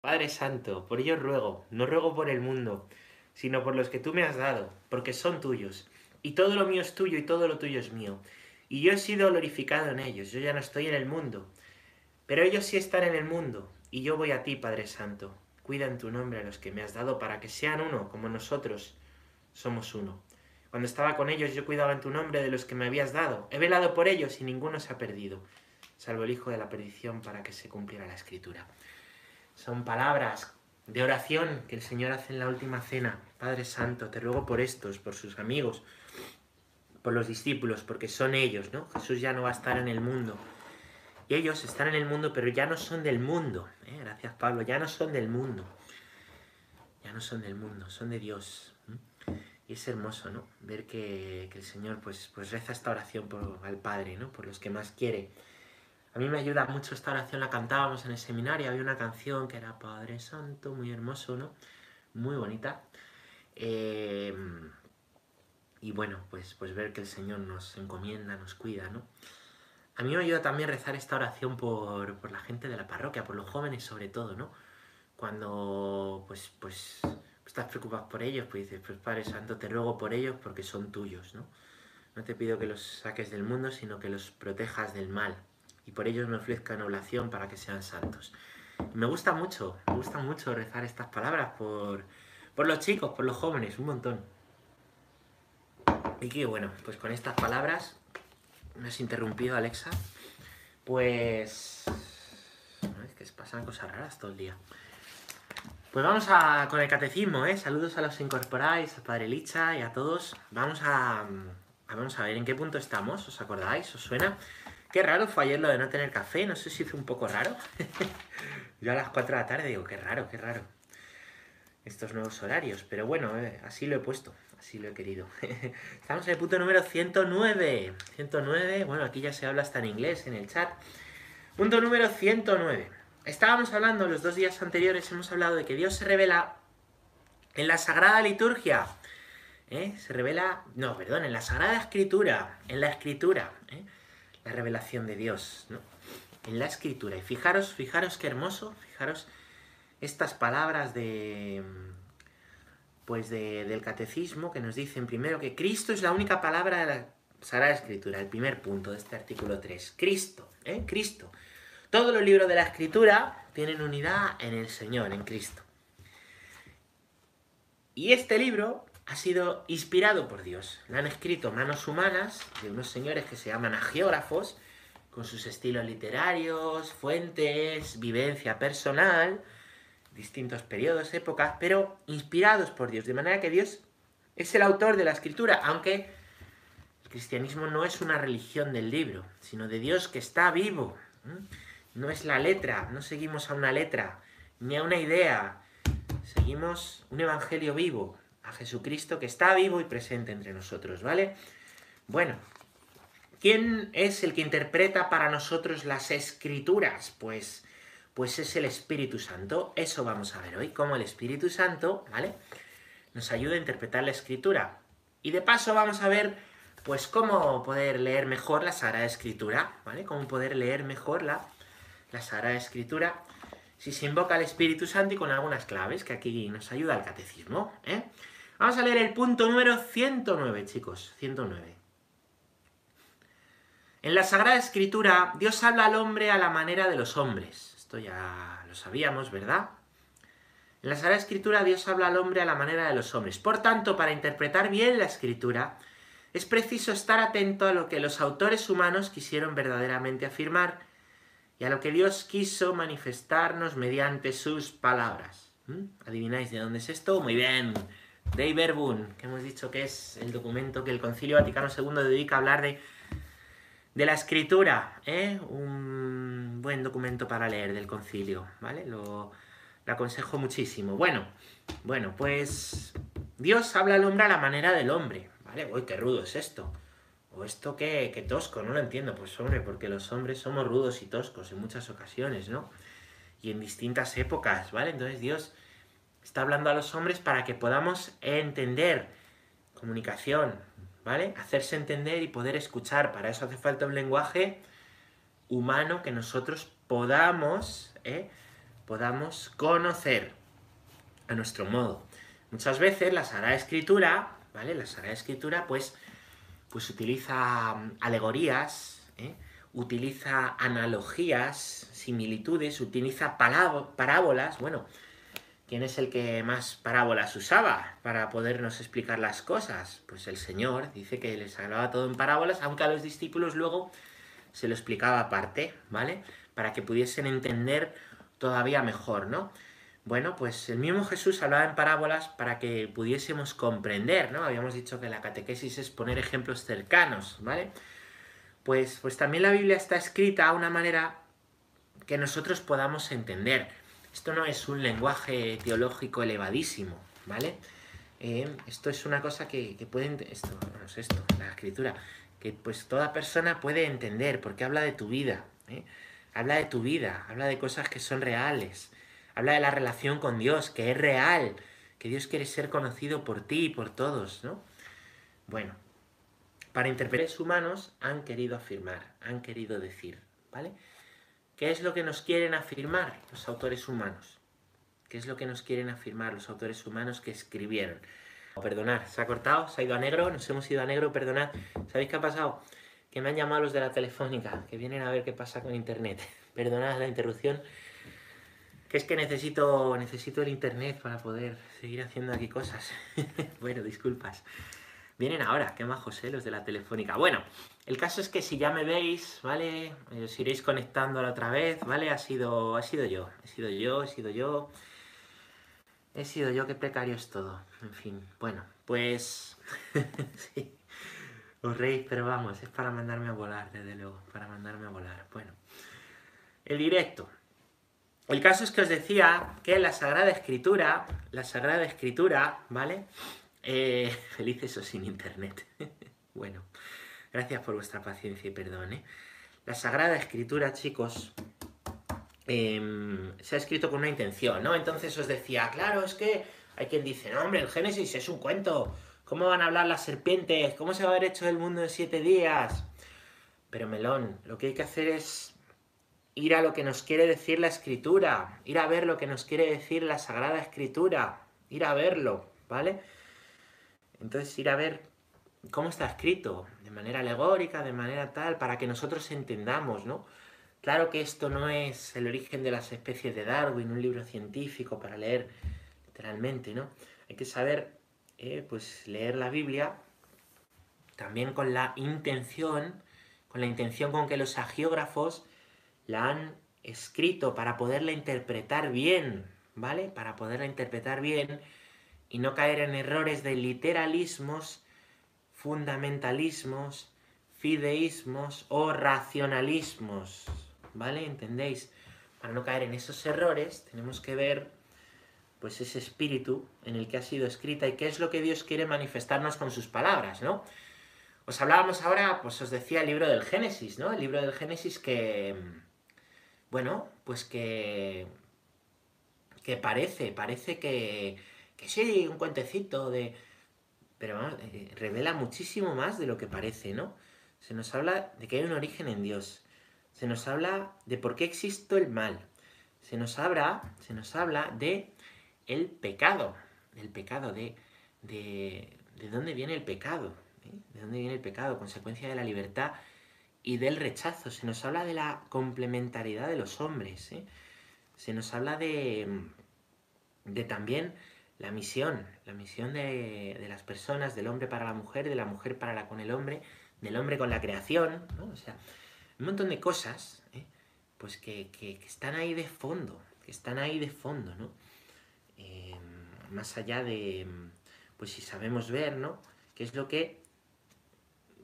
Padre Santo, por ellos ruego, no ruego por el mundo, sino por los que tú me has dado, porque son tuyos. Y todo lo mío es tuyo y todo lo tuyo es mío. Y yo he sido glorificado en ellos, yo ya no estoy en el mundo. Pero ellos sí están en el mundo, y yo voy a ti, Padre Santo. Cuida en tu nombre a los que me has dado para que sean uno, como nosotros somos uno. Cuando estaba con ellos yo cuidaba en tu nombre de los que me habías dado. He velado por ellos y ninguno se ha perdido, salvo el Hijo de la perdición para que se cumpliera la Escritura. Son palabras de oración que el Señor hace en la última cena. Padre Santo, te ruego por estos, por sus amigos, por los discípulos, porque son ellos, ¿no? Jesús ya no va a estar en el mundo. Y ellos están en el mundo, pero ya no son del mundo. ¿eh? Gracias, Pablo, ya no son del mundo. Ya no son del mundo, son de Dios. Y es hermoso, ¿no? Ver que, el Señor pues, pues reza esta oración por, al Padre, ¿no? Por los que más quiere. A mí me ayuda mucho esta oración, la cantábamos en el seminario, había una canción que era Padre Santo, muy hermoso, ¿no? Muy bonita. Eh, y bueno, pues, pues ver que el Señor nos encomienda, nos cuida, ¿no? A mí me ayuda también rezar esta oración por, la gente de la parroquia, por los jóvenes sobre todo, ¿no? Cuando pues, pues estás preocupado por ellos, pues dices, pues Padre Santo, te ruego por ellos porque son tuyos, ¿no? No te pido que los saques del mundo, sino que los protejas del mal y por ellos me ofrezcan oblación para que sean santos. me gusta mucho, me gusta mucho rezar estas palabras por, por los chicos, por los jóvenes, un montón. Y que bueno, pues con estas palabras, me has interrumpido Alexa, pues... Es que pasan cosas raras todo el día. Pues vamos a, con el catecismo, ¿eh? Saludos a los incorporáis, a Padre Licha y a todos. Vamos a, a, vamos a ver en qué punto estamos, ¿os acordáis? ¿Os suena? Qué raro fue ayer lo de no tener café, no sé si fue un poco raro. Yo a las 4 de la tarde digo, qué raro, qué raro. Estos nuevos horarios, pero bueno, así lo he puesto, así lo he querido. Estamos en el punto número 109. 109, bueno, aquí ya se habla hasta en inglés en el chat. Punto número 109. Estábamos hablando, los dos días anteriores hemos hablado de que Dios se revela en la Sagrada Liturgia. ¿eh? Se revela, no, perdón, en la Sagrada Escritura, en la Escritura. ¿eh? La revelación de Dios, ¿no? En la escritura. Y fijaros, fijaros qué hermoso, fijaros estas palabras de pues del catecismo que nos dicen primero que Cristo es la única palabra de la Sagrada Escritura, el primer punto de este artículo 3. Cristo, ¿eh? Cristo. Todos los libros de la Escritura tienen unidad en el Señor, en Cristo. Y este libro ha sido inspirado por Dios. La han escrito manos humanas de unos señores que se llaman agiógrafos, con sus estilos literarios, fuentes, vivencia personal, distintos periodos, épocas, pero inspirados por Dios. De manera que Dios es el autor de la escritura, aunque el cristianismo no es una religión del libro, sino de Dios que está vivo. No es la letra, no seguimos a una letra, ni a una idea, seguimos un evangelio vivo, a Jesucristo que está vivo y presente entre nosotros, ¿vale? Bueno, ¿quién es el que interpreta para nosotros las escrituras? Pues, pues es el Espíritu Santo. Eso vamos a ver hoy, cómo el Espíritu Santo, ¿vale? Nos ayuda a interpretar la escritura. Y de paso vamos a ver, pues, cómo poder leer mejor la Sagrada Escritura, ¿vale? Cómo poder leer mejor la, la Sagrada Escritura si se invoca al Espíritu Santo y con algunas claves que aquí nos ayuda el catecismo, ¿eh? Vamos a leer el punto número 109, chicos. 109. En la Sagrada Escritura, Dios habla al hombre a la manera de los hombres. Esto ya lo sabíamos, ¿verdad? En la Sagrada Escritura, Dios habla al hombre a la manera de los hombres. Por tanto, para interpretar bien la Escritura, es preciso estar atento a lo que los autores humanos quisieron verdaderamente afirmar y a lo que Dios quiso manifestarnos mediante sus palabras. ¿Mm? ¿Adivináis de dónde es esto? Muy bien. Dei Verbum, que hemos dicho que es el documento que el Concilio Vaticano II dedica a hablar de, de la escritura, ¿eh? un buen documento para leer del concilio, ¿vale? Lo, aconsejo muchísimo. Bueno, bueno, pues Dios habla al hombre a la manera del hombre, ¿vale? Uy, qué rudo es esto. O esto qué, qué tosco, no lo entiendo. Pues hombre, porque los hombres somos rudos y toscos en muchas ocasiones, ¿no? Y en distintas épocas, ¿vale? Entonces Dios está hablando a los hombres para que podamos entender comunicación, ¿vale? Hacerse entender y poder escuchar. Para eso hace falta un lenguaje humano que nosotros podamos, ¿eh? podamos conocer a nuestro modo. Muchas veces la Sagrada Escritura, ¿vale? La Sagrada Escritura, pues, pues utiliza mm, alegorías, ¿eh? utiliza analogías, similitudes, utiliza parábolas, bueno, ¿quién es el que más parábolas usaba para podernos explicar las cosas? Pues el Señor dice que les hablaba todo en parábolas, aunque a los discípulos luego se lo explicaba aparte, ¿vale? Para que pudiesen entender todavía mejor, ¿no? Bueno, pues el mismo Jesús hablaba en parábolas para que pudiésemos comprender, ¿no? Habíamos dicho que la catequesis es poner ejemplos cercanos, ¿vale? Pues, pues también la Biblia está escrita de una manera que nosotros podamos entender. Esto no es un lenguaje teológico elevadísimo, ¿vale? Eh, esto es una cosa que, que pueden... Esto, no es esto, la escritura, que pues toda persona puede entender, porque habla de tu vida, ¿eh? habla de tu vida, habla de cosas que son reales, habla de la relación con Dios, que es real, que Dios quiere ser conocido por ti y por todos, ¿no? Bueno, para interpretar humanos han querido afirmar, han querido decir, ¿vale? ¿Qué es lo que nos quieren afirmar los autores humanos? ¿Qué es lo que nos quieren afirmar los autores humanos que escribieron? Perdonad, se ha cortado, se ha ido a negro, nos hemos ido a negro, perdonad. ¿Sabéis qué ha pasado? Que me han llamado los de la telefónica, que vienen a ver qué pasa con internet. Perdonad la interrupción, que es que necesito, necesito el internet para poder seguir haciendo aquí cosas. bueno, disculpas. Vienen ahora, qué majos, ¿eh? Los de la telefónica. Bueno, el caso es que si ya me veis, ¿vale? Os iréis conectando la otra vez, ¿vale? Ha sido, ha sido yo, he sido yo, he sido yo. He sido yo, qué precario es todo. En fin, bueno, pues... sí, os reís, pero vamos, es para mandarme a volar, desde luego, para mandarme a volar. Bueno, el directo. El caso es que os decía que la Sagrada Escritura, la Sagrada Escritura, ¿vale? Eh, felices o sin internet. bueno, gracias por vuestra paciencia y perdón, ¿eh? La Sagrada Escritura, chicos, Em, se ha escrito con una intención, ¿no? Entonces os decía, claro, es que hay quien dice, no, hombre, el Génesis es un cuento. ¿Cómo van a hablar las serpientes? ¿Cómo se va a haber hecho el mundo en siete días? Pero Melón, lo que hay que hacer es ir a lo que nos quiere decir la escritura, ir a ver lo que nos quiere decir la Sagrada Escritura, ir a verlo, ¿vale? Entonces ir a ver cómo está escrito, de manera alegórica, de manera tal, para que nosotros entendamos, ¿no? Claro que esto no es el origen de las especies de Darwin, un libro científico para leer literalmente, ¿no? Hay que saber, eh, pues, leer la Biblia también con la intención, con la intención con que los agiógrafos la han escrito para poderla interpretar bien, ¿vale? Para poderla interpretar bien y no caer en errores de literalismos, fundamentalismos, fideísmos o racionalismos, ¿vale? ¿Entendéis? Para no caer en esos errores, tenemos que ver pues ese espíritu en el que ha sido escrita y qué es lo que Dios quiere manifestarnos con sus palabras, ¿no? Os hablábamos ahora, pues os decía el libro del Génesis, ¿no? El libro del Génesis que, bueno, pues que, que parece, parece que, que sí, un cuentecito de... Pero eh, revela muchísimo más de lo que parece, ¿no? Se nos habla de que hay un origen en Dios, se nos habla de por qué existe el mal. Se nos habla, se nos habla de el pecado, del pecado, de, de, dónde viene el pecado, ¿eh? de dónde viene el pecado, consecuencia de la libertad y del rechazo. Se nos habla de la complementariedad de los hombres. ¿eh? Se nos habla de, de también la misión, la misión de, de, las personas, del hombre para la mujer, de la mujer para la con el hombre, del hombre con la creación, ¿no? O sea, un montón de cosas, ¿eh? pues que, están ahí de fondo, que están ahí de fondo, ¿no? Em, más allá de, pues si sabemos ver, ¿no? ¿Qué es lo que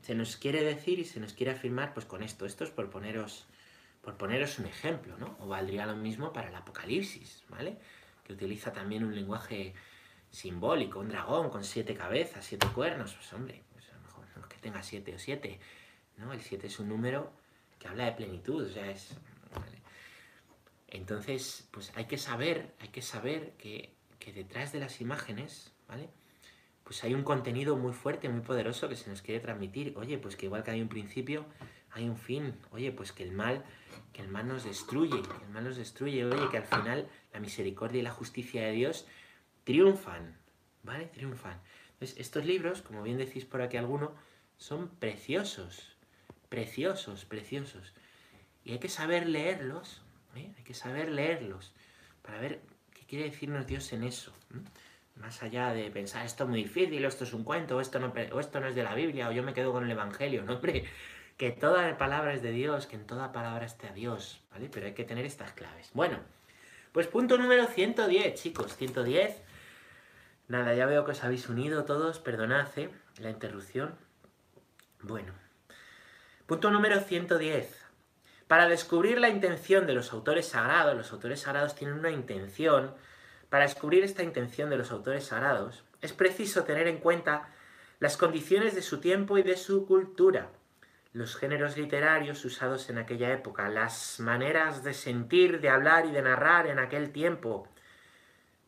se nos quiere decir y se nos quiere afirmar, pues con esto? Esto es por poneros, por poneros un ejemplo, ¿no? O valdría lo mismo para el Apocalipsis, ¿vale? Que utiliza también un lenguaje simbólico, un dragón con siete cabezas, siete cuernos, pues hombre, pues a lo mejor no es que tenga siete o siete, ¿no? El siete es un número habla de plenitud, o sea, es... Entonces, pues hay que saber, hay que saber que, detrás de las imágenes, ¿vale? Pues hay un contenido muy fuerte, muy poderoso que se nos quiere transmitir. Oye, pues que igual que hay un principio, hay un fin. Oye, pues que el mal, que el mal nos destruye, que el mal nos destruye, oye, que al final la misericordia y la justicia de Dios triunfan, ¿vale? Triunfan. Entonces, estos libros, como bien decís por aquí alguno, son preciosos, preciosos, preciosos. Y hay que saber leerlos, ¿eh? hay que saber leerlos para ver qué quiere decirnos Dios en eso. Más allá de pensar esto es muy difícil, esto es un cuento, o esto, no, o esto no es de la Biblia, o yo me quedo con el Evangelio, no, hombre, que toda palabra es de Dios, que en toda palabra esté a Dios, ¿vale? Pero hay que tener estas claves. Bueno, pues punto número 110, chicos, 110. Nada, ya veo que os habéis unido todos, perdonad ¿eh? la interrupción. Bueno, punto número 110. Para descubrir la intención de los autores sagrados, los autores sagrados tienen una intención, para descubrir esta intención de los autores sagrados, es preciso tener en cuenta las condiciones de su tiempo y de su cultura los géneros literarios usados en aquella época, las maneras de sentir, de hablar y de narrar en aquel tiempo,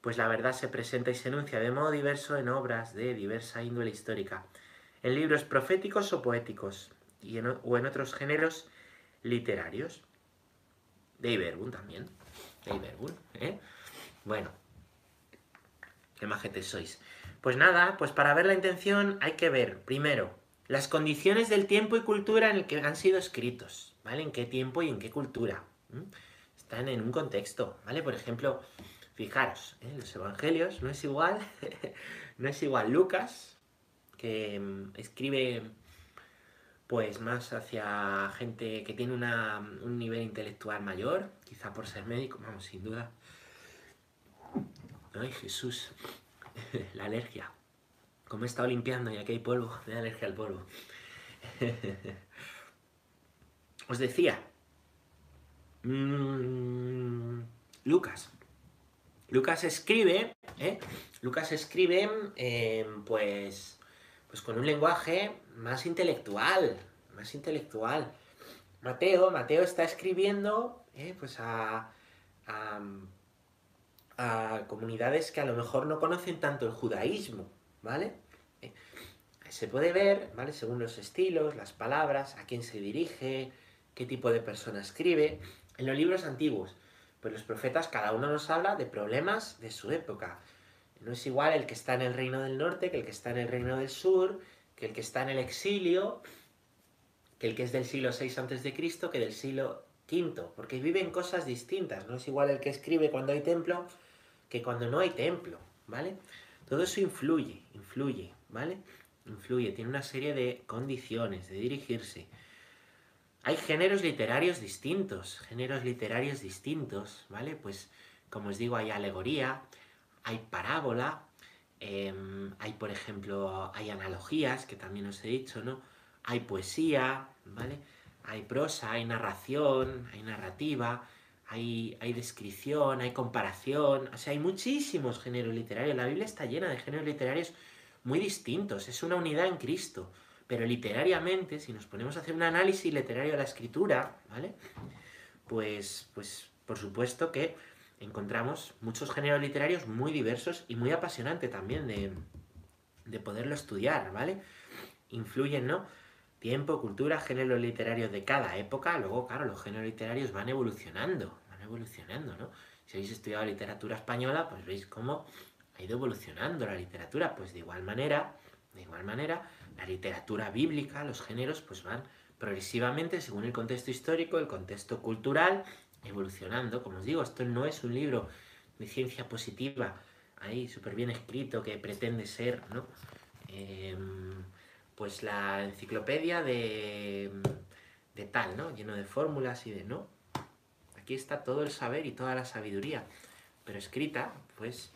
pues la verdad se presenta y se enuncia de modo diverso en obras de diversa índole histórica, en libros proféticos o poéticos, y o en otros géneros literarios. De Iberbun también. De Iberbun, ¿eh? Bueno, qué majetes sois. Pues nada, pues para ver la intención hay que ver, primero, las condiciones del tiempo y cultura en el que han sido escritos, ¿vale? En qué tiempo y en qué cultura. Están en un contexto, ¿vale? Por ejemplo, fijaros, ¿eh? los evangelios no es igual, no es igual Lucas, que mm, escribe pues más hacia gente que tiene un nivel intelectual mayor, quizá por ser médico, vamos, sin duda. Ay, Jesús, la alergia. Como he estado limpiando y aquí hay polvo, me da alergia al polvo. Os decía, mmm, Lucas. Lucas escribe, ¿eh? Lucas escribe, eh, pues, pues con un lenguaje más intelectual, más intelectual. Mateo, Mateo está escribiendo, ¿eh? pues a, a, a comunidades que a lo mejor no conocen tanto el judaísmo, ¿vale? Eh, se puede ver, ¿vale? Según los estilos, las palabras, a quién se dirige, qué tipo de persona escribe. En los libros antiguos, pues los profetas, cada uno nos habla de problemas de su época. No es igual el que está en el reino del norte que el que está en el reino del sur, que el que está en el exilio, que el que es del siglo VI a.C., que del siglo V, porque viven cosas distintas. No es igual el que escribe cuando hay templo que cuando no hay templo, ¿vale? Todo eso influye, influye, ¿vale? Influye, tiene una serie de condiciones de dirigirse. Hay géneros literarios distintos, géneros literarios distintos, ¿vale? Pues, como os digo, hay alegoría, hay parábola, em, hay, por ejemplo, hay analogías, que también os he dicho, ¿no? Hay poesía, ¿vale? Hay prosa, hay narración, hay narrativa, hay, descripción, hay comparación, o sea, hay muchísimos géneros literarios. La Biblia está llena de géneros literarios muy distintos, es una unidad en Cristo. Pero literariamente, si nos ponemos a hacer un análisis literario de la escritura, ¿vale? Pues, pues por supuesto que encontramos muchos géneros literarios muy diversos y muy apasionantes también de, de poderlo estudiar, ¿vale? Influyen, ¿no? tiempo, cultura, géneros literarios de cada época, luego, claro, los géneros literarios van evolucionando, van evolucionando, ¿no? Si habéis estudiado literatura española, pues veis cómo ha ido evolucionando la literatura, pues de igual manera, de igual manera, la literatura bíblica, los géneros, pues van progresivamente, según el contexto histórico, el contexto cultural, evolucionando. Como os digo, esto no es un libro de ciencia positiva, ahí súper bien escrito, que pretende ser, ¿no? Em, pues la enciclopedia de, de tal, ¿no? Lleno de fórmulas y de no. Aquí está todo el saber y toda la sabiduría, pero escrita, pues,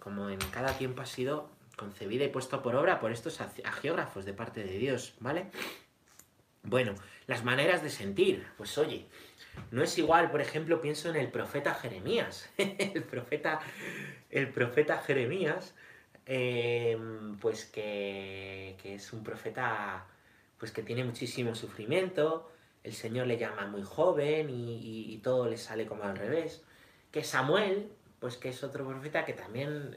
como en cada tiempo ha sido concebida y puesta por obra por estos agiógrafos de parte de Dios, ¿vale? Bueno, las maneras de sentir, pues oye, no es igual, por ejemplo, pienso en el profeta Jeremías. el profeta el profeta Jeremías Em, pues que, es un profeta pues que tiene muchísimo sufrimiento, el Señor le llama muy joven y, todo le sale como al revés. Que Samuel, pues que es otro profeta que también,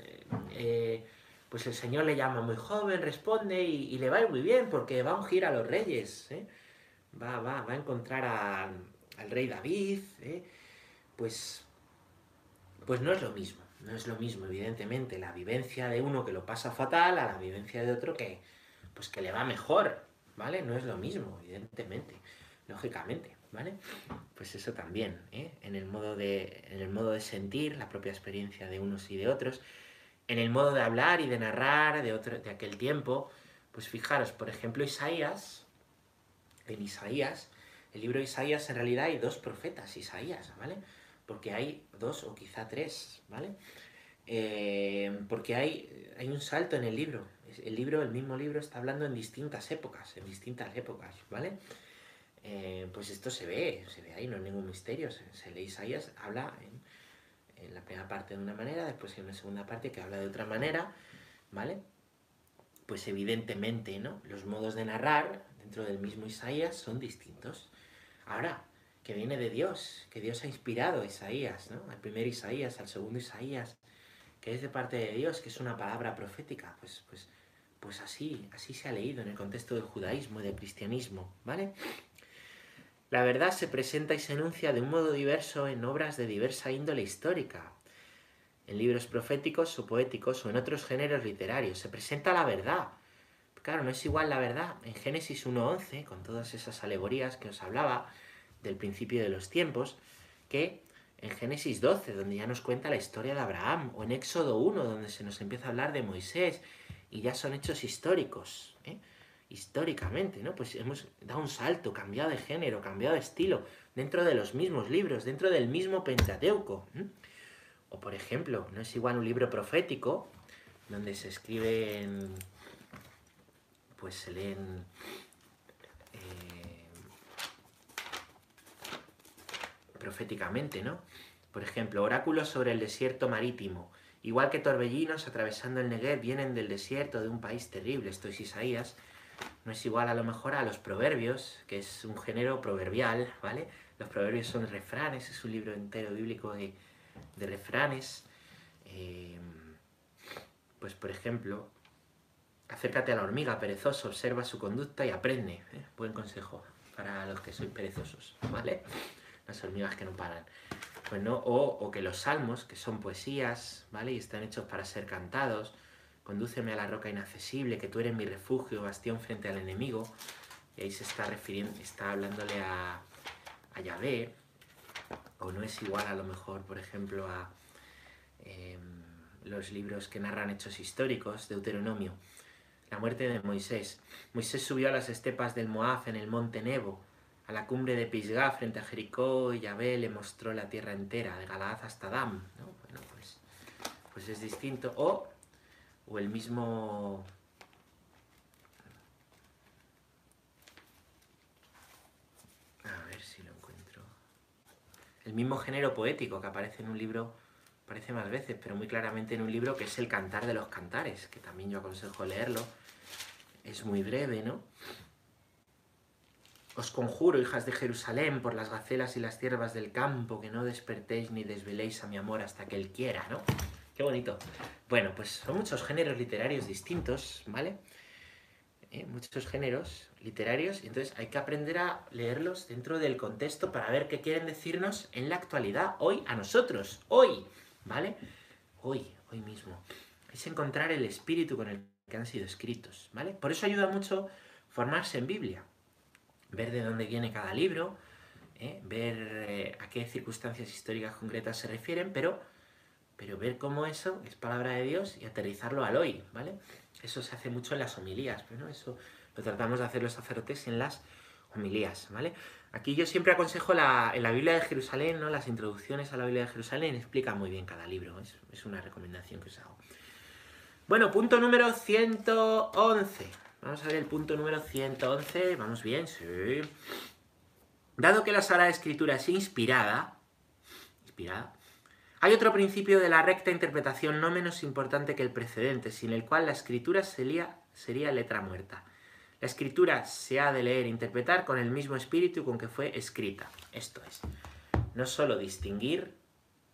eh, pues el Señor le llama muy joven, responde y, le va muy bien porque va a ungir a los reyes. ¿eh? va, va, va a encontrar al rey David, ¿eh? pues, pues no es lo mismo. No es lo mismo, evidentemente, la vivencia de uno que lo pasa fatal a la vivencia de otro que, pues que le va mejor, ¿vale? No es lo mismo, evidentemente, lógicamente, ¿vale? Pues eso también, ¿eh? En el modo de, en el modo de sentir la propia experiencia de unos y de otros, en el modo de hablar y de narrar de, otro, de aquel tiempo, pues fijaros, por ejemplo, Isaías, en Isaías, el libro de Isaías en realidad hay dos profetas, Isaías, ¿vale? porque hay dos o quizá tres, ¿vale? Eh, porque hay, hay un salto en el libro. El libro, el mismo libro, está hablando en distintas épocas, en distintas épocas, ¿vale? Eh, pues esto se ve, se ve ahí, no es ningún misterio. Se, lee Isaías, habla en, la primera parte de una manera, después en una segunda parte que habla de otra manera, ¿vale? Pues evidentemente, ¿no? Los modos de narrar dentro del mismo Isaías son distintos. Ahora, que viene de Dios, que Dios ha inspirado a Isaías, ¿no? Al primer Isaías, al segundo Isaías, que es de parte de Dios, que es una palabra profética, pues, pues, pues así, así se ha leído en el contexto del judaísmo y del cristianismo, ¿vale? La verdad se presenta y se enuncia de un modo diverso en obras de diversa índole histórica, en libros proféticos o poéticos o en otros géneros literarios. Se presenta la verdad. Claro, no es igual la verdad en Génesis 1.11, con todas esas alegorías que os hablaba, del principio de los tiempos, que en Génesis 12, donde ya nos cuenta la historia de Abraham, o en Éxodo 1, donde se nos empieza a hablar de Moisés, y ya son hechos históricos, ¿eh? Históricamente, ¿no? Pues hemos dado un salto, cambiado de género, cambiado de estilo, dentro de los mismos libros, dentro del mismo Pentateuco. O por ejemplo, no es igual un libro profético, donde se escriben, pues se leen proféticamente, ¿no? Por ejemplo, oráculos sobre el desierto marítimo. Igual que torbellinos atravesando el Negev vienen del desierto de un país terrible. Esto es Isaías. No es igual a lo mejor a los proverbios, que es un género proverbial, ¿vale? Los proverbios son refranes, es un libro entero bíblico de, refranes. Eh, pues por ejemplo, acércate a la hormiga perezoso, observa su conducta y aprende. ¿eh? Buen consejo para los que sois perezosos, ¿vale? las hormigas que no paran. Pues no, o, que los salmos, que son poesías, ¿vale? Y están hechos para ser cantados. Condúceme a la roca inaccesible, que tú eres mi refugio, bastión frente al enemigo. Y ahí se está refiriendo, está hablándole a, a Yahvé. O no es igual a lo mejor, por ejemplo, a em, los libros que narran hechos históricos, Deuteronomio. La muerte de Moisés. Moisés subió a las estepas del Moab en el monte Nebo a la cumbre de Pisgah frente a Jericó, y Yahvé le mostró la tierra entera, de Galaad hasta Dam. ¿no? Bueno, pues, pues es distinto. O, o el mismo... A ver si lo encuentro. El mismo género poético que aparece en un libro, aparece más veces, pero muy claramente en un libro que es El Cantar de los Cantares, que también yo aconsejo leerlo. Es muy breve, ¿no? Os conjuro, hijas de Jerusalén, por las gacelas y las ciervas del campo, que no despertéis ni desveléis a mi amor hasta que él quiera, ¿no? Qué bonito. Bueno, pues son muchos géneros literarios distintos, ¿vale? Eh, muchos géneros literarios, y entonces hay que aprender a leerlos dentro del contexto para ver qué quieren decirnos en la actualidad, hoy, a nosotros, hoy, ¿vale? Hoy, hoy mismo. Es encontrar el espíritu con el que han sido escritos, ¿vale? Por eso ayuda mucho formarse en Biblia, ver de dónde viene cada libro, ¿eh? ver eh, a qué circunstancias históricas concretas se refieren, pero, pero ver cómo eso es palabra de Dios y aterrizarlo al hoy, ¿vale? Eso se hace mucho en las homilías, pero eso lo tratamos de hacer los sacerdotes en las homilías, ¿vale? Aquí yo siempre aconsejo la, en la Biblia de Jerusalén, ¿no? Las introducciones a la Biblia de Jerusalén explican muy bien cada libro, es, es una recomendación que os hago. Bueno, punto número 111. Vamos a ver el punto número 111. Vamos bien, sí. Dado que la Sagrada Escritura es inspirada, inspirada, hay otro principio de la recta interpretación no menos importante que el precedente, sin el cual la escritura sería, letra muerta. La escritura se ha de leer e interpretar con el mismo espíritu con que fue escrita. Esto es, no solo distinguir,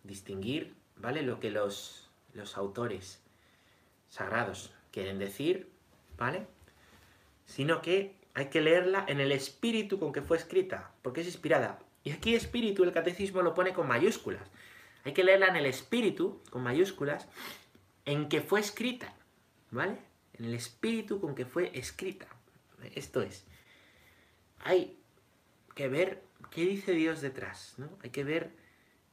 distinguir, ¿vale? Lo que los, los autores sagrados quieren decir, ¿vale? sino que hay que leerla en el espíritu con que fue escrita, porque es inspirada. Y aquí espíritu el catecismo lo pone con mayúsculas. Hay que leerla en el espíritu, con mayúsculas, en que fue escrita, ¿vale? En el espíritu con que fue escrita. Esto es. Hay que ver qué dice Dios detrás, ¿no? Hay que ver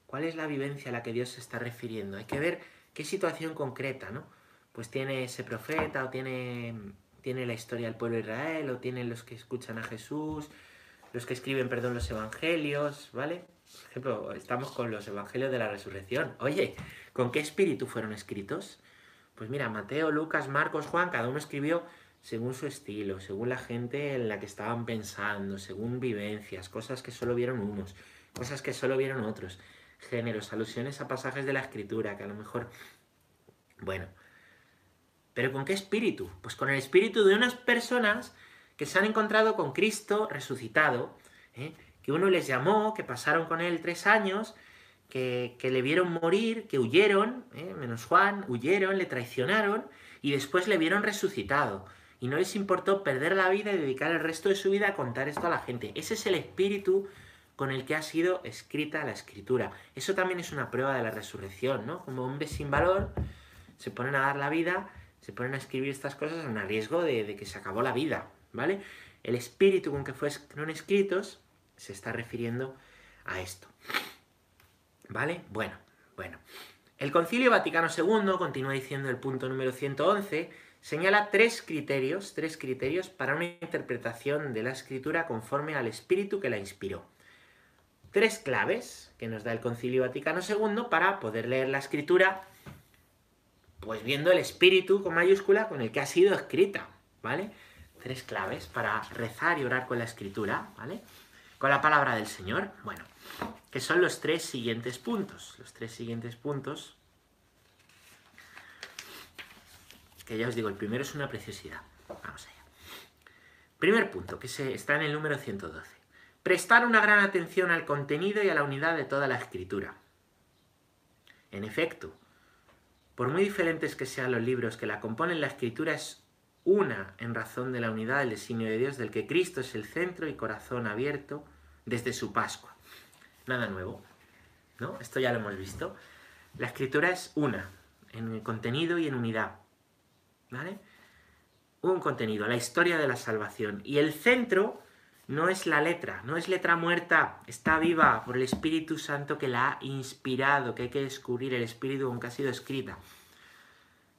cuál es la vivencia a la que Dios se está refiriendo. Hay que ver qué situación concreta, ¿no? Pues tiene ese profeta o tiene tiene la historia del pueblo de Israel, o tienen los que escuchan a Jesús, los que escriben, perdón, los evangelios, ¿vale? Por ejemplo, estamos con los evangelios de la resurrección. Oye, ¿con qué espíritu fueron escritos? Pues mira, Mateo, Lucas, Marcos, Juan, cada uno escribió según su estilo, según la gente en la que estaban pensando, según vivencias, cosas que solo vieron unos, cosas que solo vieron otros, géneros, alusiones a pasajes de la escritura, que a lo mejor, bueno, ¿Pero con qué espíritu? Pues con el espíritu de unas personas que se han encontrado con Cristo resucitado, ¿eh? Que uno les llamó, que pasaron con él tres años, que, le vieron morir, que huyeron, ¿eh? menos Juan, huyeron, le traicionaron y después le vieron resucitado. Y no les importó perder la vida y dedicar el resto de su vida a contar esto a la gente. Ese es el espíritu con el que ha sido escrita la escritura. Eso también es una prueba de la resurrección, ¿no? Como hombres sin valor se ponen a dar la vida se ponen a escribir estas cosas en riesgo de, que se acabó la vida, ¿vale? El espíritu con que fueron escritos se está refiriendo a esto. ¿Vale? Bueno, bueno. El Concilio Vaticano II, continúa diciendo el punto número 111, señala tres criterios, tres criterios para una interpretación de la escritura conforme al espíritu que la inspiró. Tres claves que nos da el Concilio Vaticano II para poder leer la escritura pues viendo el espíritu con mayúscula con el que ha sido escrita, ¿vale? Tres claves para rezar y orar con la escritura, ¿vale? Con la palabra del Señor, bueno, que son los tres siguientes puntos. Los tres siguientes puntos, que ya os digo, el primero es una preciosidad. Vamos allá. Primer punto, que se, está en el número 112. Prestar una gran atención al contenido y a la unidad de toda la escritura. En efecto, por muy diferentes que sean los libros que la componen, la escritura es una en razón de la unidad del designio de Dios, del que Cristo es el centro y corazón abierto desde su Pascua. Nada nuevo, ¿no? Esto ya lo hemos visto. La escritura es una, en contenido y en unidad, ¿vale? Un contenido, la historia de la salvación. Y el centro no es la letra, no es letra muerta, está viva por el Espíritu Santo que la ha inspirado, que hay que descubrir el Espíritu con que ha sido escrita.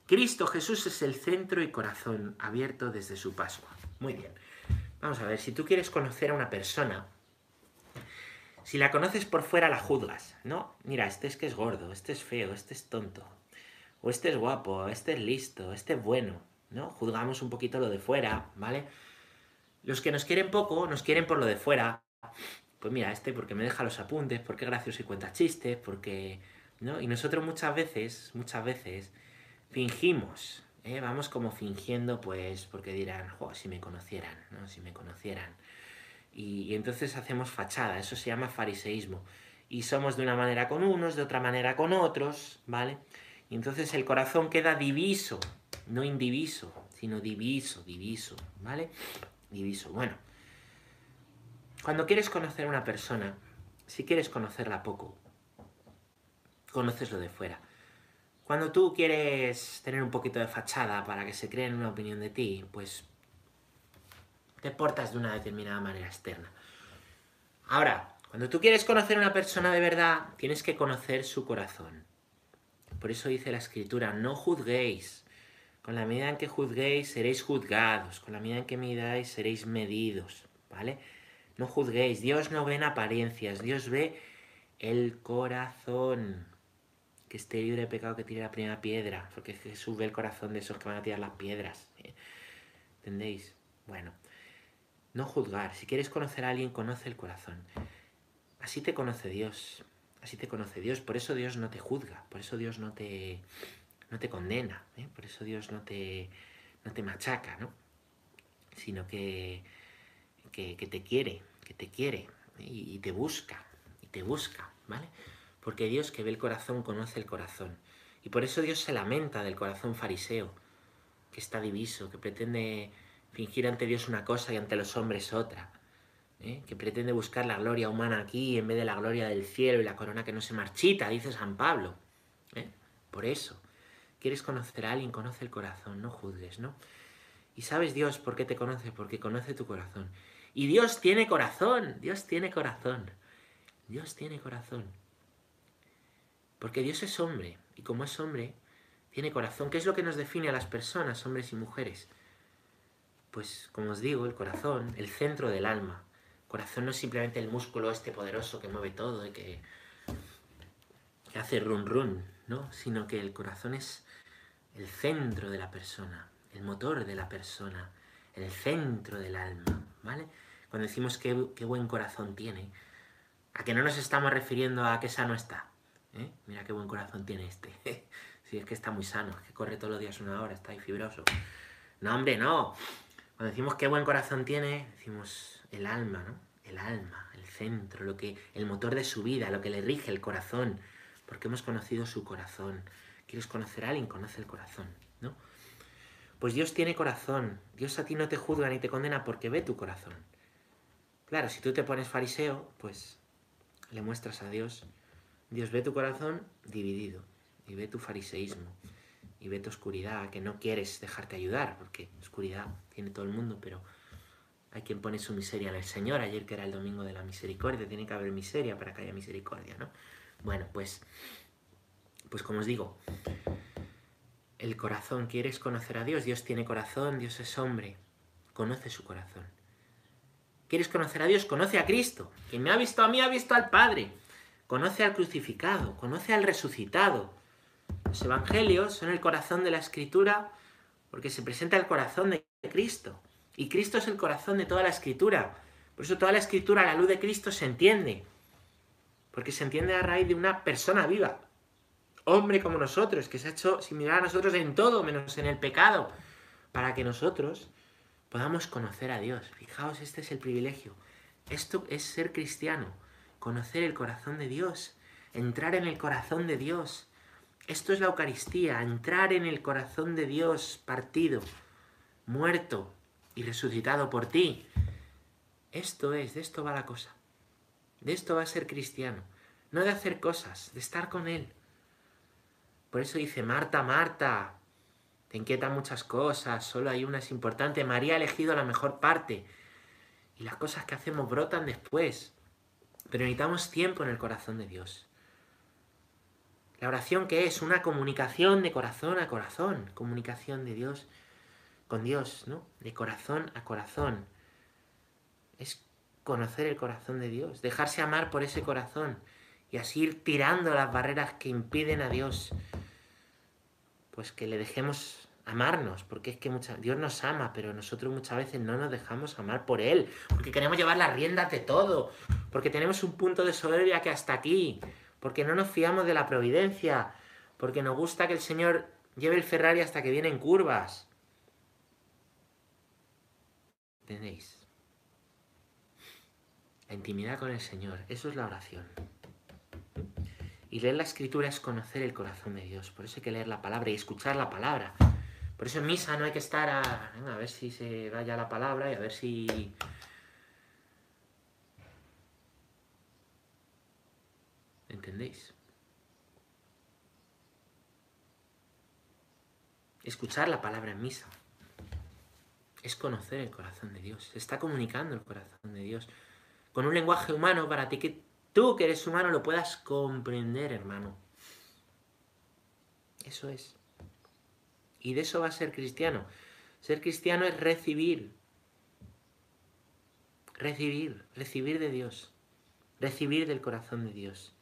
Cristo Jesús es el centro y corazón abierto desde su Pascua. Muy bien. Vamos a ver, si tú quieres conocer a una persona, si la conoces por fuera la juzgas, ¿no? Mira, este es que es gordo, este es feo, este es tonto, o este es guapo, este es listo, este es bueno, ¿no? Juzgamos un poquito lo de fuera, ¿vale? Los que nos quieren poco, nos quieren por lo de fuera. Pues mira, este porque me deja los apuntes, porque gracioso y cuenta chistes, porque... ¿no? Y nosotros muchas veces, muchas veces, fingimos, ¿eh? vamos como fingiendo, pues, porque dirán, jo, si me conocieran, ¿no? Si me conocieran. Y, y, entonces hacemos fachada, eso se llama fariseísmo. Y somos de una manera con unos, de otra manera con otros, ¿vale? Y entonces el corazón queda diviso, no indiviso, sino diviso, diviso, ¿vale? diviso. Bueno, cuando quieres conocer a una persona, si quieres conocerla poco, conoces lo de fuera. Cuando tú quieres tener un poquito de fachada para que se creen una opinión de ti, pues te portas de una determinada manera externa. Ahora, cuando tú quieres conocer a una persona de verdad, tienes que conocer su corazón. Por eso dice la escritura, no juzguéis, con la medida en que juzguéis, seréis juzgados. Con la medida en que midáis, seréis medidos. ¿Vale? No juzguéis. Dios no ve en apariencias. Dios ve el corazón. Que esté libre de pecado que tire la primera piedra. Porque Jesús ve el corazón de esos que van a tirar las piedras. ¿Entendéis? Bueno. No juzgar. Si quieres conocer a alguien, conoce el corazón. Así te conoce Dios. Así te conoce Dios. Por eso Dios no te juzga. Por eso Dios no te no te condena, ¿eh? por eso Dios no te, no te machaca, ¿no? sino que, que, te quiere, que te quiere y, te busca, y te busca, ¿vale? Porque Dios que ve el corazón conoce el corazón. Y por eso Dios se lamenta del corazón fariseo, que está diviso, que pretende fingir ante Dios una cosa y ante los hombres otra, ¿eh? que pretende buscar la gloria humana aquí en vez de la gloria del cielo y la corona que no se marchita, dice San Pablo. ¿eh? Por eso, quieres conocer a alguien, conoce el corazón, no juzgues, ¿no? Y sabes Dios por qué te conoce, porque conoce tu corazón. Y Dios tiene corazón, Dios tiene corazón, Dios tiene corazón. Porque Dios es hombre, y como es hombre, tiene corazón. ¿Qué es lo que nos define a las personas, hombres y mujeres? Pues, como os digo, el corazón, el centro del alma. Corazón no es simplemente el músculo este poderoso que mueve todo y que, que hace run run, ¿no? Sino que el corazón es el centro de la persona, el motor de la persona, el centro del alma, ¿vale? Cuando decimos qué, buen corazón tiene, a que no nos estamos refiriendo a que sano está. ¿Eh? Mira qué buen corazón tiene este. Si es que está muy sano, es que corre todos los días una hora, está ahí fibroso. No, hombre, no. Cuando decimos qué buen corazón tiene, decimos el alma, ¿no? El alma, el centro, lo que, el motor de su vida, lo que le rige el corazón, porque hemos conocido su corazón. ¿Quieres conocer a alguien? Conoce el corazón, ¿no? Pues Dios tiene corazón. Dios a ti no te juzga ni te condena porque ve tu corazón. Claro, si tú te pones fariseo, pues le muestras a Dios. Dios ve tu corazón dividido y ve tu fariseísmo y ve tu oscuridad, que no quieres dejarte ayudar, porque oscuridad tiene todo el mundo, pero hay quien pone su miseria en el Señor. Ayer que era el domingo de la misericordia, tiene que haber miseria para que haya misericordia, ¿no? Bueno, pues, pues como os digo, el corazón, ¿quieres conocer a Dios? Dios tiene corazón, Dios es hombre, conoce su corazón. ¿Quieres conocer a Dios? Conoce a Cristo. Quien me ha visto a mí ha visto al Padre. Conoce al crucificado, conoce al resucitado, los evangelios son el corazón de la escritura porque se presenta el corazón de Cristo. Y Cristo es el corazón de toda la escritura. Por eso toda la escritura a la luz de Cristo se entiende. Porque se entiende a raíz de una persona viva. Hombre como nosotros, que se ha hecho similar a nosotros en todo, menos en el pecado. Para que nosotros podamos conocer a Dios. Fijaos, este es el privilegio. Esto es ser cristiano. Conocer el corazón de Dios. Entrar en el corazón de Dios esto es la Eucaristía, entrar en el corazón de Dios partido, muerto y resucitado por ti. Esto es, de esto va la cosa. De esto va a ser cristiano. No de hacer cosas, de estar con Él. Por eso dice, Marta, Marta, te inquietan muchas cosas, solo hay una es importante. María ha elegido la mejor parte. Y las cosas que hacemos brotan después. Pero necesitamos tiempo en el corazón de Dios. La oración que es una comunicación de corazón a corazón, comunicación de Dios con Dios, ¿no? De corazón a corazón. Es conocer el corazón de Dios, dejarse amar por ese corazón y así ir tirando las barreras que impiden a Dios, pues que le dejemos amarnos, porque es que Dios nos ama, pero nosotros muchas veces no nos dejamos amar por Él, porque queremos llevar las riendas de todo, porque tenemos un punto de soberbia que hasta aquí, porque no nos fiamos de la providencia, porque nos gusta que el Señor lleve el Ferrari hasta que viene en curvas. ¿Entendéis? La intimidad con el Señor, eso es la oración. Y leer la escritura es conocer el corazón de Dios. Por eso hay que leer la palabra y escuchar la palabra. Por eso en misa no hay que estar a, a ver si se vaya la palabra y a ver si ¿Entendéis? Escuchar la palabra en misa es conocer el corazón de Dios. Se está comunicando el corazón de Dios con un lenguaje humano para ti que tú que eres humano lo puedas comprender, hermano. Eso es. Y de eso va a ser cristiano. Ser cristiano es recibir. Recibir, recibir de Dios. Recibir del corazón de Dios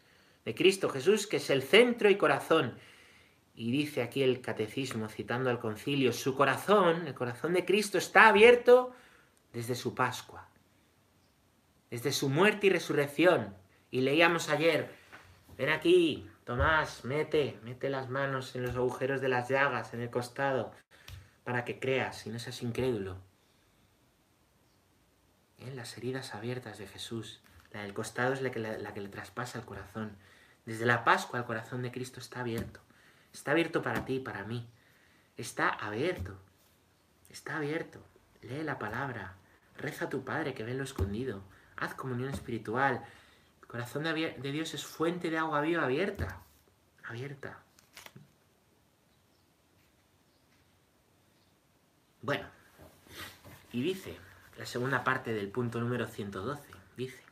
de Cristo Jesús, que es el centro y corazón. Y dice aquí el catecismo, citando al concilio, su corazón, el corazón de Cristo, está abierto desde su Pascua, desde su muerte y resurrección. Y leíamos ayer, ven aquí, Tomás, mete, mete las manos en los agujeros de las llagas, en el costado, para que creas y no seas incrédulo. En las heridas abiertas de Jesús, la del costado es la que, la que le traspasa el corazón. Desde la Pascua el corazón de Cristo está abierto. Está abierto para ti y para mí. Está abierto. Está abierto. lee la palabra, reza a tu Padre que ve en lo escondido, haz comunión espiritual. El corazón de, de Dios es fuente de agua viva abierta, abierta. Bueno, y dice, la segunda parte del punto número 112, dice,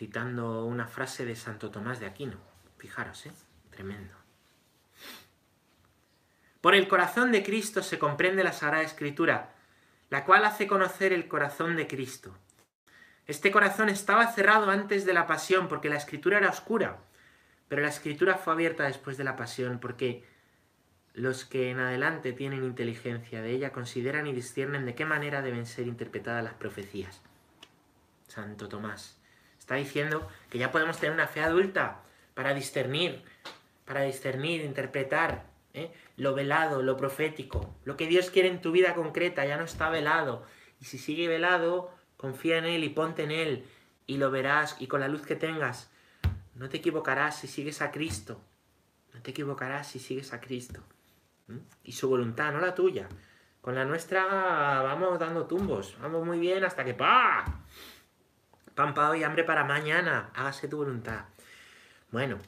citando una frase de Santo Tomás de Aquino, fijaros, ¿eh? tremendo. Por el corazón de Cristo se comprende la Sagrada Escritura, la cual hace conocer el corazón de Cristo. Este corazón estaba cerrado antes de la pasión porque la Escritura era oscura, pero la Escritura fue abierta después de la pasión porque los que en adelante tienen inteligencia de ella consideran y disciernen de qué manera deben ser interpretadas las profecías. Santo Tomás. Está diciendo que ya podemos tener una fe adulta para discernir, para discernir, interpretar ¿eh? lo velado, lo profético. Lo que Dios quiere en tu vida concreta ya no está velado. Y si sigue velado, confía en Él y ponte en Él y lo verás y con la luz que tengas. No te equivocarás si sigues a Cristo. No te equivocarás si sigues a Cristo. Y su voluntad, no la tuya. Con la nuestra vamos dando tumbos. Vamos muy bien hasta que ¡pa! Pan para hoy, hambre para mañana. Hágase tu voluntad. Bueno,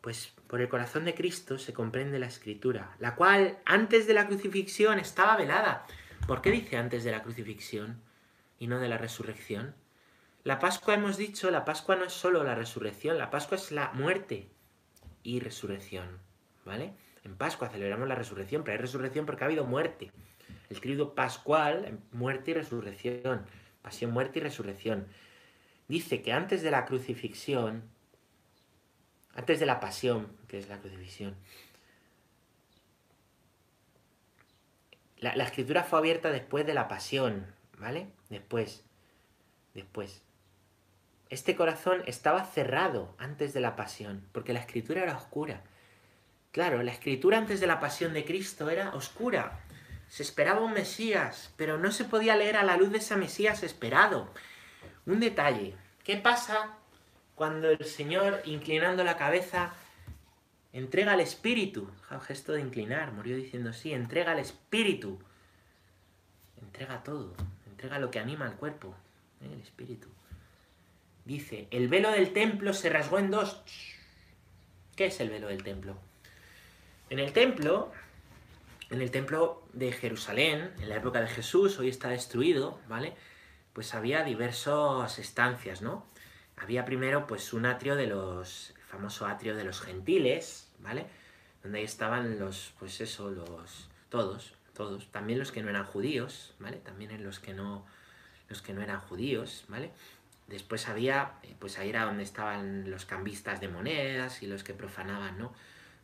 pues por el corazón de Cristo se comprende la escritura, la cual antes de la crucifixión estaba velada. ¿Por qué dice antes de la crucifixión y no de la resurrección? La Pascua hemos dicho, la Pascua no es solo la resurrección, la Pascua es la muerte y resurrección, ¿vale? En Pascua celebramos la resurrección, pero hay resurrección porque ha habido muerte. El tríodo pascual, muerte y resurrección. Pasión, muerte y resurrección dice que antes de la crucifixión, antes de la pasión, que es la crucifixión, la, escritura fue abierta después de la pasión, ¿vale? Después, después. Este corazón estaba cerrado antes de la pasión, porque la escritura era oscura. Claro, la escritura antes de la pasión de Cristo era oscura. Se esperaba un Mesías, pero no se podía leer a la luz de ese Mesías esperado. Un detalle. ¿Qué pasa cuando el Señor, inclinando la cabeza, entrega el espíritu? gesto de inclinar, murió diciendo sí, entrega el espíritu. Entrega todo, entrega lo que anima al cuerpo, ¿eh? el espíritu. Dice, el velo del templo se rasgó en dos. ¿Qué es el velo del templo? En el templo, en el templo de Jerusalén, en la época de Jesús, hoy está destruido, ¿vale? Pues había diversas estancias, ¿no? Había primero pues un atrio de los, el famoso atrio de los gentiles, ¿vale? Donde ahí estaban los, pues eso, los, todos, todos, también los que no eran judíos, ¿vale? También en los que no, los que no eran judíos, ¿vale? Después había, eh, pues ahí era donde estaban los cambistas de monedas y los que profanaban, ¿no?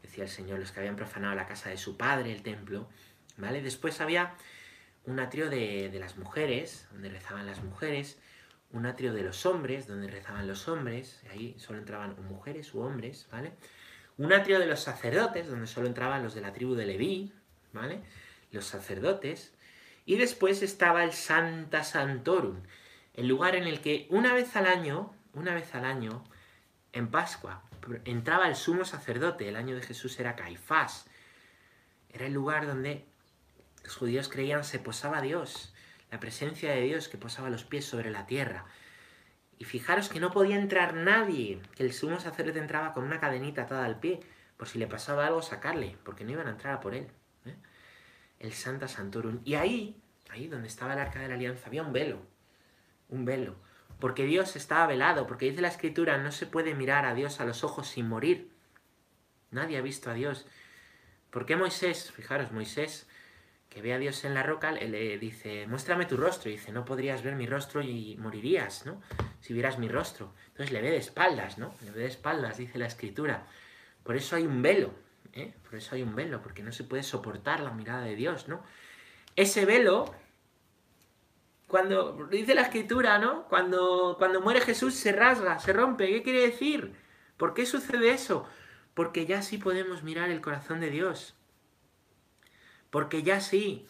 Decía el Señor, los que habían profanado la casa de su padre, el templo, ¿vale? Después había un atrio de, las mujeres, donde rezaban las mujeres, un atrio de los hombres, donde rezaban los hombres, ahí solo entraban mujeres u hombres, ¿vale? Un atrio de los sacerdotes, donde solo entraban los de la tribu de Leví, ¿vale? Los sacerdotes. Y después estaba el Santa Santorum, el lugar en el que una vez al año, una vez al año, en Pascua, entraba el sumo sacerdote, el año de Jesús era Caifás. Era el lugar donde los judíos creían se posaba Dios, la presencia de Dios que posaba los pies sobre la tierra. Y fijaros que no podía entrar nadie, que el sumo sacerdote entraba con una cadenita atada al pie, por si le pasaba algo sacarle, porque no iban a entrar a por él. ¿eh? El Santa Santorum. Y ahí, ahí donde estaba el arca de la alianza, había un velo, un velo, porque Dios estaba velado, porque dice la escritura, no se puede mirar a Dios a los ojos sin morir. Nadie ha visto a Dios. ¿Por qué Moisés? Fijaros, Moisés que ve a Dios en la roca, le dice, muéstrame tu rostro. Y dice, no podrías ver mi rostro y morirías, ¿no? Si vieras mi rostro. Entonces le ve de espaldas, ¿no? Le ve de espaldas, dice la escritura. Por eso hay un velo, ¿eh? Por eso hay un velo, porque no se puede soportar la mirada de Dios, ¿no? Ese velo, cuando dice la escritura, ¿no? Cuando, cuando muere Jesús se rasga, se rompe. ¿Qué quiere decir? ¿Por qué sucede eso? Porque ya sí podemos mirar el corazón de Dios. Porque ya sí,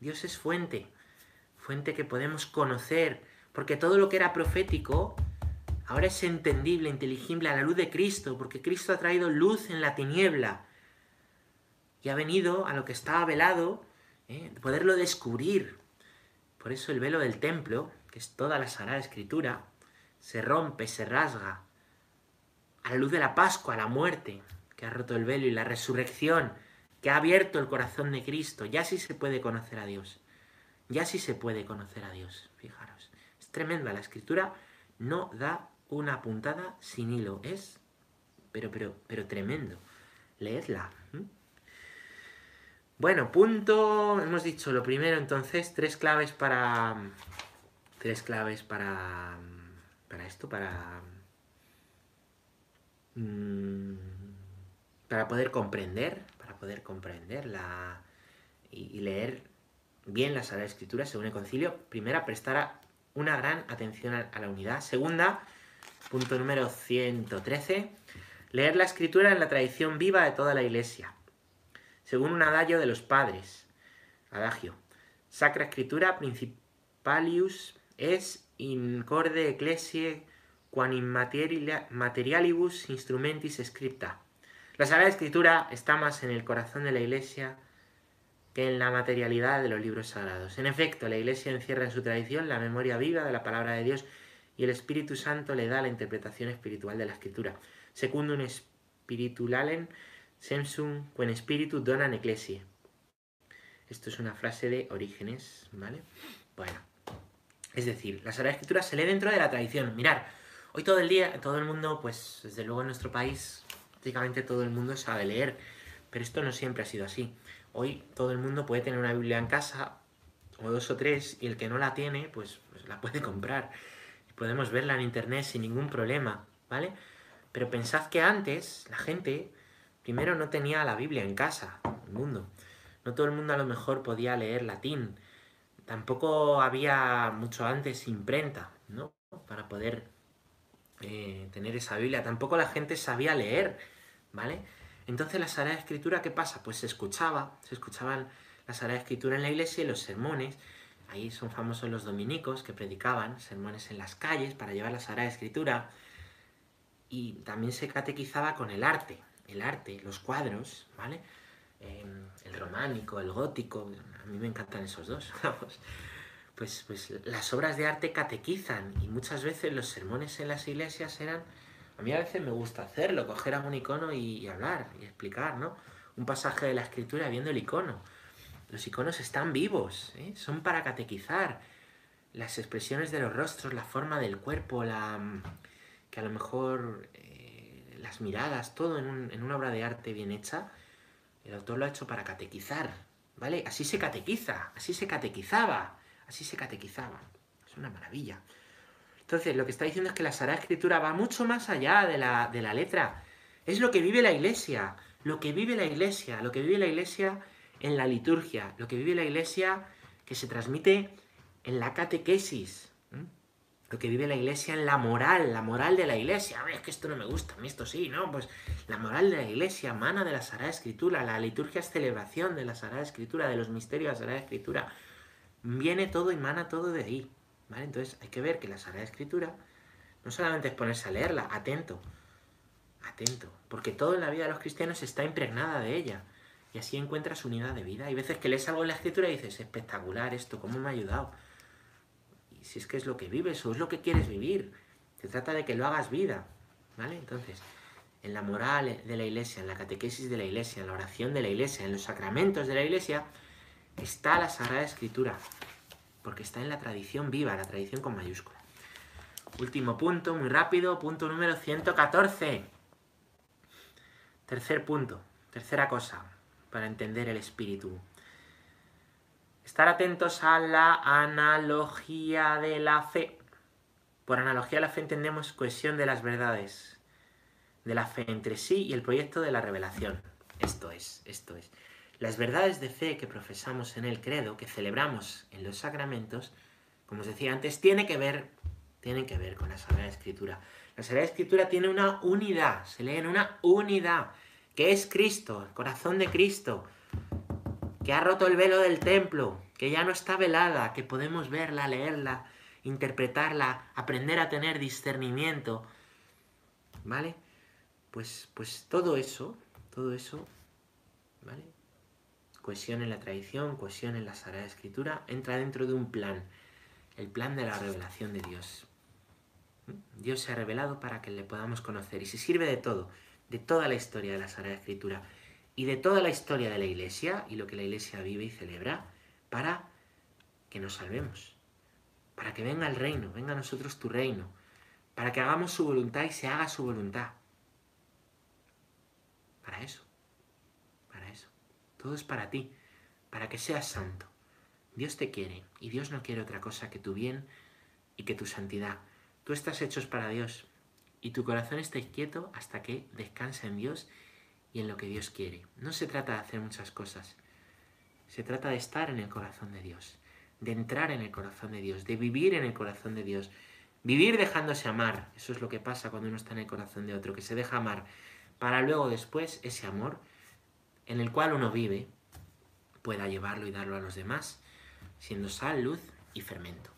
Dios es fuente, fuente que podemos conocer, porque todo lo que era profético ahora es entendible, inteligible a la luz de Cristo, porque Cristo ha traído luz en la tiniebla. y ha venido a lo que estaba velado, ¿eh? poderlo descubrir. Por eso el velo del templo, que es toda la Sagrada Escritura, se rompe, se rasga, a la luz de la Pascua, la muerte, que ha roto el velo, y la resurrección, que ha abierto el corazón de Cristo. Ya sí se puede conocer a Dios. Ya sí se puede conocer a Dios, fijaros. Es tremenda, la escritura no da una puntada sin hilo. Es, pero, pero, pero tremendo. Leedla. Bueno, punto. Hemos dicho lo primero, entonces, tres claves para. Tres claves para. Para esto, para. Mm, para poder comprender. Poder comprender la. Y, leer bien la Sagrada Escritura según el concilio. Primera, prestar una gran atención a la unidad. Segunda, punto número 113. Leer la escritura en la tradición viva de toda la iglesia según un adagio de los padres. Adagio. Sacra Escritura principalius es in corde ecclesiae quan in materialibus instrumentis scripta. La Sagrada Escritura está más en el corazón de la Iglesia que en la materialidad de los libros sagrados. En efecto, la Iglesia encierra en su tradición la memoria viva de la palabra de Dios y el Espíritu Santo le da la interpretación espiritual de la Escritura. Secundum spiritualen Sensum quen spiritu donan ecclesia. Esto es una frase de Orígenes, ¿vale? Bueno, es decir, la Sagrada Escritura se lee dentro de la tradición. Mirar, hoy todo el día, todo el mundo, pues desde luego en nuestro país, prácticamente todo el mundo sabe leer, pero esto no siempre ha sido así. Hoy todo el mundo puede tener una Biblia en casa, o dos o tres, y el que no la tiene, pues, pues la puede comprar. Podemos verla en internet sin ningún problema, ¿vale? Pero pensad que antes la gente Primero no tenía la Biblia en casa, el mundo. No todo el mundo a lo mejor podía leer latín. Tampoco había mucho antes imprenta, ¿no? Para poder eh, tener esa Biblia. Tampoco la gente sabía leer, ¿vale? Entonces la Sagrada Escritura, ¿qué pasa? Pues se escuchaba, se escuchaban la Sagrada Escritura en la iglesia y los sermones. Ahí son famosos los dominicos que predicaban sermones en las calles para llevar la Sagrada Escritura. Y también se catequizaba con el arte, el arte, los cuadros, ¿vale? Em, el románico, el gótico, a mí me encantan esos dos, Pues, pues las obras de arte catequizan y muchas veces los sermones en las iglesias eran, a mí a veces me gusta hacerlo, coger a un icono y, hablar y explicar, ¿no? Un pasaje de la escritura viendo el icono. Los iconos están vivos, ¿eh? son para catequizar. Las expresiones de los rostros, la forma del cuerpo, la que a lo mejor las miradas, todo en, una obra de arte bien hecha, el autor lo ha hecho para catequizar, ¿vale? Así se catequiza, así se catequizaba, así se catequizaba. Es una maravilla. Entonces, lo que está diciendo es que la Sagrada Escritura va mucho más allá de la, de la letra. Es lo que vive la Iglesia, lo que vive la Iglesia, lo que vive la Iglesia en la liturgia, lo que vive la Iglesia que se transmite en la catequesis lo que vive la iglesia en la moral, la moral de la iglesia. A ver, es que esto no me gusta, a mí esto sí, ¿no? Pues la moral de la iglesia, mana de la Sagrada Escritura, la liturgia es celebración de la Sagrada Escritura, de los misterios de la Sagrada Escritura. Viene todo y mana todo de ahí, ¿vale? Entonces hay que ver que la Sagrada Escritura no solamente es ponerse a leerla, atento, atento, porque todo en la vida de los cristianos está impregnada de ella. Y así encuentras unidad de vida. Hay veces que lees algo en la escritura y dices, espectacular esto, ¿cómo me ha ayudado? si es que es lo que vives o es lo que quieres vivir. Se trata de que lo hagas vida, ¿vale? Entonces, en la moral de la iglesia, en la catequesis de la iglesia, en la oración de la iglesia, en los sacramentos de la iglesia, está la Sagrada Escritura, porque está en la tradición viva, la tradición con mayúscula. Último punto, muy rápido, punto número 114. Tercer punto, tercera cosa para entender el espíritu Estar atentos a la analogía de la fe. Por analogía de la fe entendemos cohesión de las verdades de la fe entre sí y el proyecto de la revelación. Esto es, esto es. Las verdades de fe que profesamos en el credo, que celebramos en los sacramentos, como os decía antes, tiene que ver, tienen que ver con la Sagrada Escritura. La Sagrada Escritura tiene una unidad, se lee en una unidad, que es Cristo, el corazón de Cristo, que ha roto el velo del templo, que ya no está velada, que podemos verla, leerla, interpretarla, aprender a tener discernimiento. ¿Vale? Pues, pues todo eso, todo eso, ¿vale? Cohesión en la tradición, cohesión en la Sagrada Escritura, entra dentro de un plan, el plan de la revelación de Dios. Dios se ha revelado para que le podamos conocer y se sirve de todo, de toda la historia de la Sagrada Escritura y de toda la historia de la Iglesia y lo que la Iglesia vive y celebra para que nos salvemos, para que venga el reino, venga a nosotros tu reino, para que hagamos su voluntad y se haga su voluntad. Para eso. Todo es para ti, para que seas santo. Dios te quiere y Dios no quiere otra cosa que tu bien y que tu santidad. Tú estás hechos para Dios y tu corazón está quieto hasta que descansa en Dios y en lo que Dios quiere. No se trata de hacer muchas cosas, se trata de estar en el corazón de Dios, de entrar en el corazón de Dios, de vivir en el corazón de Dios, vivir dejándose amar. Eso es lo que pasa cuando uno está en el corazón de otro, que se deja amar, para luego después ese amor en el cual uno vive pueda llevarlo y darlo a los demás, siendo sal, luz y fermento.